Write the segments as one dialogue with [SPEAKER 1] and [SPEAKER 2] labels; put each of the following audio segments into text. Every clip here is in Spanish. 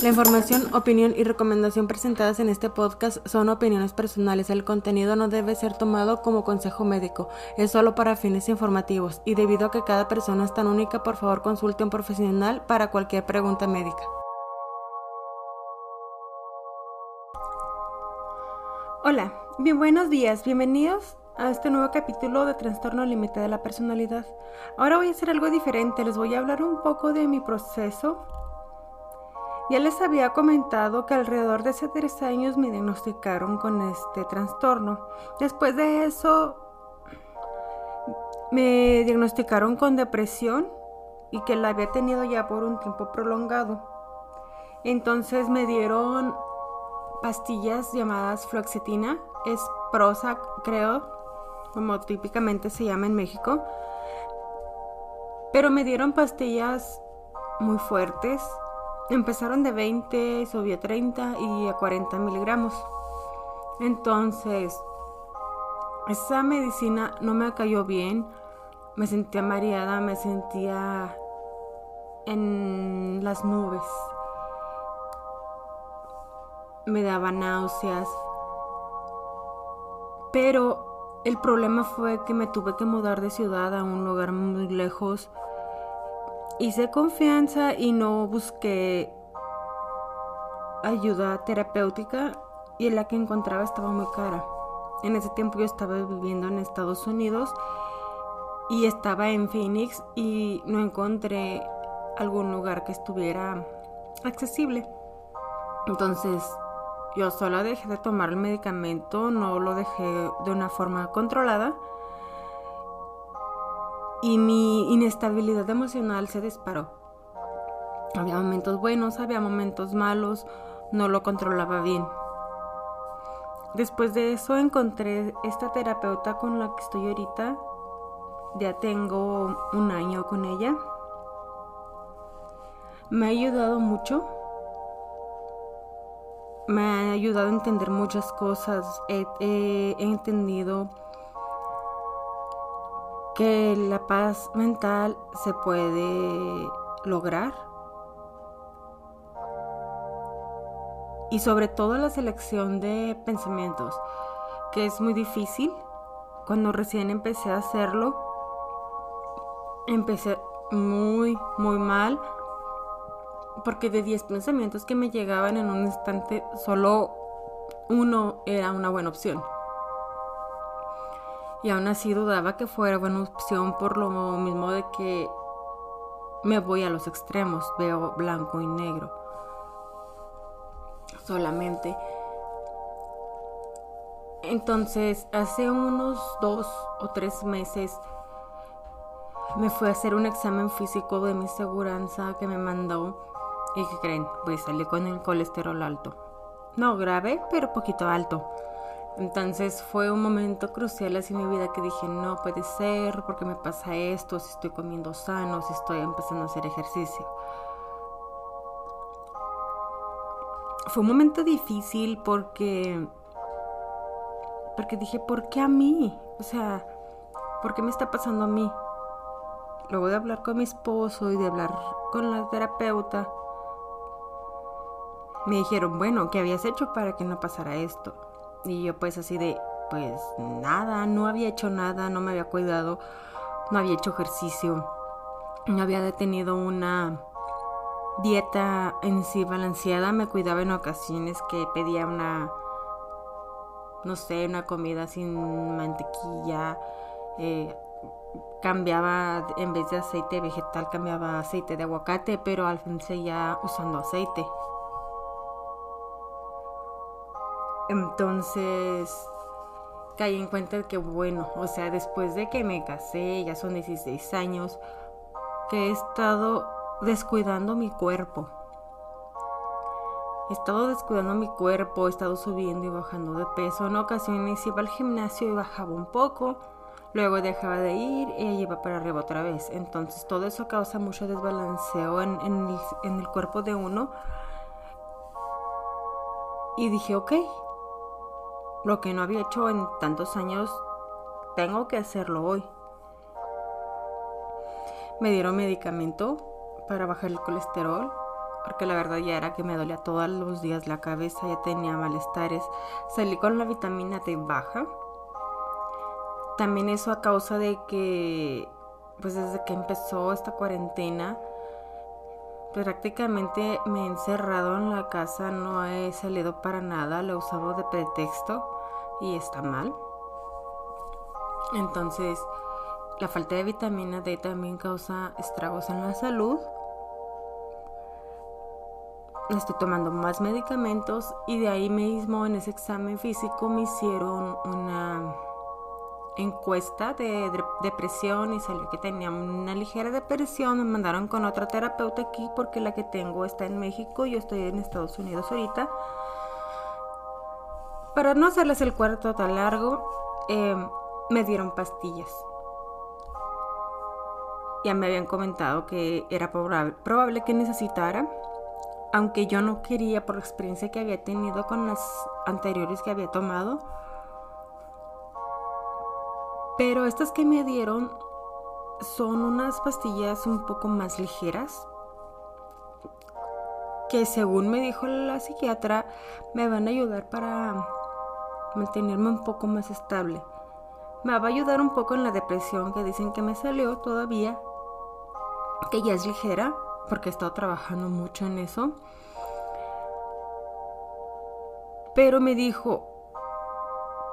[SPEAKER 1] La información, opinión y recomendación presentadas en este podcast son opiniones personales. El contenido no debe ser tomado como consejo médico, es solo para fines informativos y debido a que cada persona es tan única, por favor consulte a un profesional para cualquier pregunta médica. Hola, bien buenos días, bienvenidos a este nuevo capítulo de Trastorno Límite de la Personalidad. Ahora voy a hacer algo diferente, les voy a hablar un poco de mi proceso ya les había comentado que alrededor de hace tres años me diagnosticaron con este trastorno. Después de eso me diagnosticaron con depresión y que la había tenido ya por un tiempo prolongado. Entonces me dieron pastillas llamadas fluoxetina, es Prozac creo, como típicamente se llama en México. Pero me dieron pastillas muy fuertes empezaron de 20, subió a 30 y a 40 miligramos. Entonces, esa medicina no me cayó bien. Me sentía mareada, me sentía en las nubes. Me daba náuseas. Pero el problema fue que me tuve que mudar de ciudad a un lugar muy lejos hice confianza y no busqué ayuda terapéutica y la que encontraba estaba muy cara. En ese tiempo yo estaba viviendo en Estados Unidos y estaba en Phoenix y no encontré algún lugar que estuviera accesible. Entonces yo solo dejé de tomar el medicamento, no lo dejé de una forma controlada y mi inestabilidad emocional se disparó. Había momentos buenos, había momentos malos, no lo controlaba bien. Después de eso encontré esta terapeuta con la que estoy ahorita. Ya tengo un año con ella. Me ha ayudado mucho. Me ha ayudado a entender muchas cosas. He, he entendido que la paz mental se puede lograr y sobre todo la selección de pensamientos, que es muy difícil. Cuando recién empecé a hacerlo, empecé muy, muy mal, porque de 10 pensamientos que me llegaban en un instante, solo uno era una buena opción y aún así dudaba que fuera buena opción por lo mismo de que me voy a los extremos, veo blanco y negro solamente. Entonces, hace unos dos o tres meses me fui a hacer un examen físico de mi seguranza que me mandó y que creen, pues salí con el colesterol alto. No grave, pero poquito alto. Entonces fue un momento crucial así en mi vida que dije, no puede ser, porque me pasa esto, si estoy comiendo sano, si estoy empezando a hacer ejercicio. Fue un momento difícil porque porque dije, ¿por qué a mí? O sea, ¿por qué me está pasando a mí? Luego de hablar con mi esposo y de hablar con la terapeuta, me dijeron, bueno, ¿qué habías hecho para que no pasara esto? Y yo pues así de, pues nada, no había hecho nada, no me había cuidado, no había hecho ejercicio, no había detenido una dieta en sí balanceada, me cuidaba en ocasiones que pedía una, no sé, una comida sin mantequilla, eh, cambiaba en vez de aceite vegetal, cambiaba aceite de aguacate, pero al fin seguía usando aceite. Entonces caí en cuenta que bueno, o sea, después de que me casé, ya son 16 años, que he estado descuidando mi cuerpo. He estado descuidando mi cuerpo, he estado subiendo y bajando de peso. En ocasiones iba al gimnasio y bajaba un poco, luego dejaba de ir y iba para arriba otra vez. Entonces todo eso causa mucho desbalanceo en, el, en el cuerpo de uno. Y dije, ok, lo que no había hecho en tantos años, tengo que hacerlo hoy. Me dieron medicamento para bajar el colesterol. porque la verdad ya era que me dolía todos los días la cabeza, ya tenía malestares. Salí con la vitamina D baja. También eso a causa de que, pues desde que empezó esta cuarentena, prácticamente me he encerrado en la casa, no he salido para nada, lo he usado de pretexto y está mal. Entonces, la falta de vitamina D también causa estragos en la salud. Estoy tomando más medicamentos y de ahí mismo en ese examen físico me hicieron una encuesta de depresión y salió que tenía una ligera depresión. Me mandaron con otra terapeuta aquí porque la que tengo está en México y yo estoy en Estados Unidos ahorita. Para no hacerles el cuarto tan largo, eh, me dieron pastillas. Ya me habían comentado que era probable, que necesitara, aunque yo no quería por la experiencia que había tenido con las anteriores que había tomado. Pero estas que me dieron son unas pastillas un poco más ligeras que según me dijo la psiquiatra me van a ayudar para mantenerme un poco más estable. Me va a ayudar un poco en la depresión que dicen que me salió todavía, que ya es ligera, porque he estado trabajando mucho en eso. Pero me dijo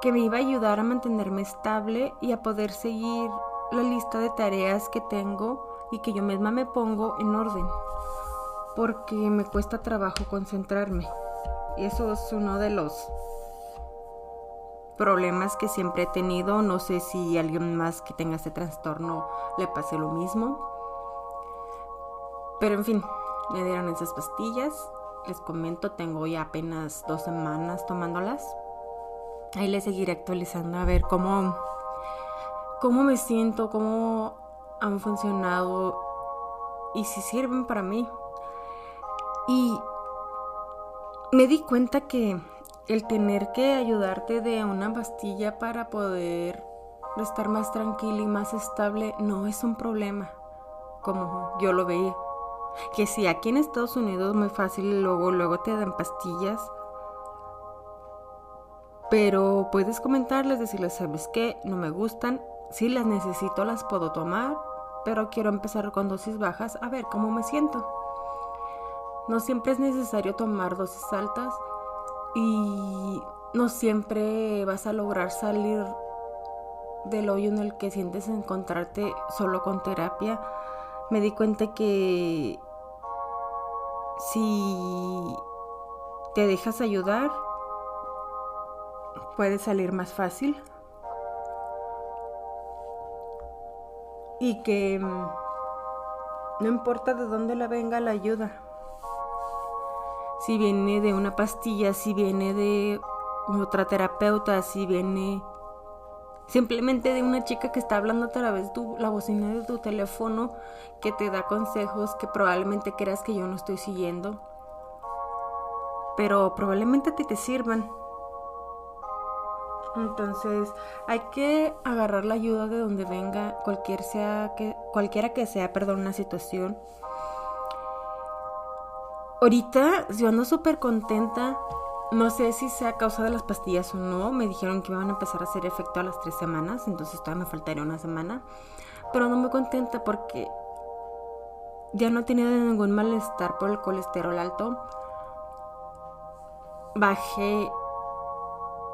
[SPEAKER 1] que me iba a ayudar a mantenerme estable y a poder seguir la lista de tareas que tengo y que yo misma me pongo en orden, porque me cuesta trabajo concentrarme. Y eso es uno de los problemas que siempre he tenido. No sé si alguien más que tenga ese trastorno le pase lo mismo. Pero en fin, me dieron esas pastillas. Les comento, tengo ya apenas dos semanas tomándolas. Ahí les seguiré actualizando a ver cómo, cómo me siento, cómo han funcionado y si sirven para mí. Y me di cuenta que el tener que ayudarte de una pastilla para poder estar más tranquila y más estable no es un problema, como yo lo veía. Que si aquí en Estados Unidos muy fácil, luego, luego te dan pastillas. Pero puedes comentarles, decirles, ¿sabes qué? No me gustan. Si las necesito, las puedo tomar. Pero quiero empezar con dosis bajas a ver cómo me siento. No siempre es necesario tomar dosis altas y no siempre vas a lograr salir del hoyo en el que sientes encontrarte solo con terapia. Me di cuenta que si te dejas ayudar, puedes salir más fácil. Y que mm, no importa de dónde la venga la ayuda si viene de una pastilla, si viene de otra terapeuta, si viene simplemente de una chica que está hablando a través de la bocina de tu teléfono, que te da consejos que probablemente creas que yo no estoy siguiendo, pero probablemente te, te sirvan. Entonces hay que agarrar la ayuda de donde venga, cualquier sea que, cualquiera que sea, perdón, una situación Ahorita yo ando súper contenta. No sé si sea a causa de las pastillas o no. Me dijeron que iban a empezar a hacer efecto a las tres semanas. Entonces todavía me faltaría una semana. Pero no muy contenta porque ya no he tenido ningún malestar por el colesterol alto. Bajé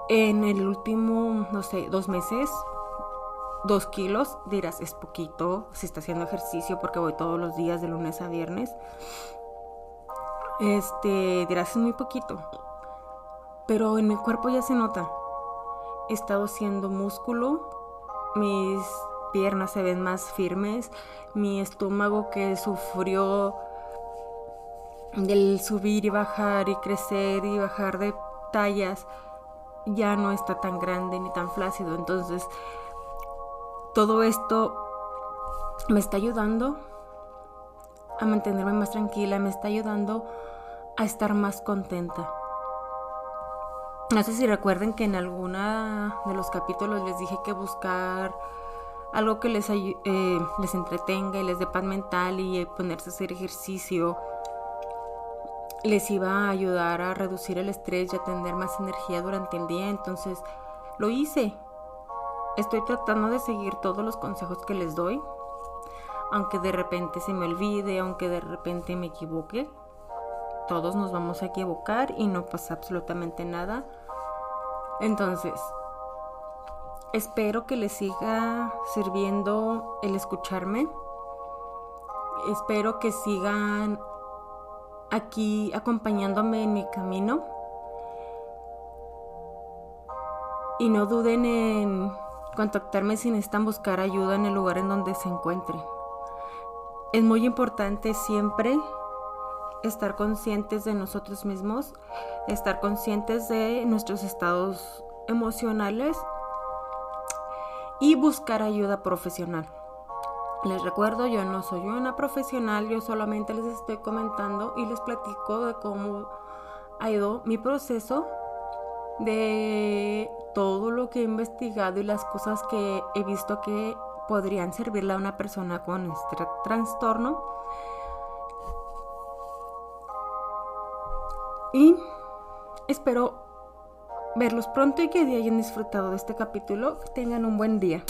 [SPEAKER 1] en el último, no sé, dos meses. Dos kilos. Dirás, es poquito. Si está haciendo ejercicio porque voy todos los días de lunes a viernes. Este, dirás, es muy poquito. Pero en mi cuerpo ya se nota. He estado haciendo músculo, mis piernas se ven más firmes, mi estómago que sufrió del subir y bajar y crecer y bajar de tallas ya no está tan grande ni tan flácido. Entonces, todo esto me está ayudando a mantenerme más tranquila, me está ayudando a estar más contenta. No sé si recuerden que en alguna de los capítulos les dije que buscar algo que les, eh, les entretenga y les dé paz mental y ponerse a hacer ejercicio les iba a ayudar a reducir el estrés y a tener más energía durante el día. Entonces lo hice. Estoy tratando de seguir todos los consejos que les doy. Aunque de repente se me olvide, aunque de repente me equivoque. Todos nos vamos a equivocar y no pasa absolutamente nada. Entonces, espero que les siga sirviendo el escucharme. Espero que sigan aquí acompañándome en mi camino. Y no duden en contactarme si necesitan buscar ayuda en el lugar en donde se encuentren. Es muy importante siempre estar conscientes de nosotros mismos, estar conscientes de nuestros estados emocionales y buscar ayuda profesional. Les recuerdo, yo no soy una profesional, yo solamente les estoy comentando y les platico de cómo ha ido mi proceso, de todo lo que he investigado y las cosas que he visto que podrían servirle a una persona con este trastorno. Y espero verlos pronto y que hayan disfrutado de este capítulo. Tengan un buen día.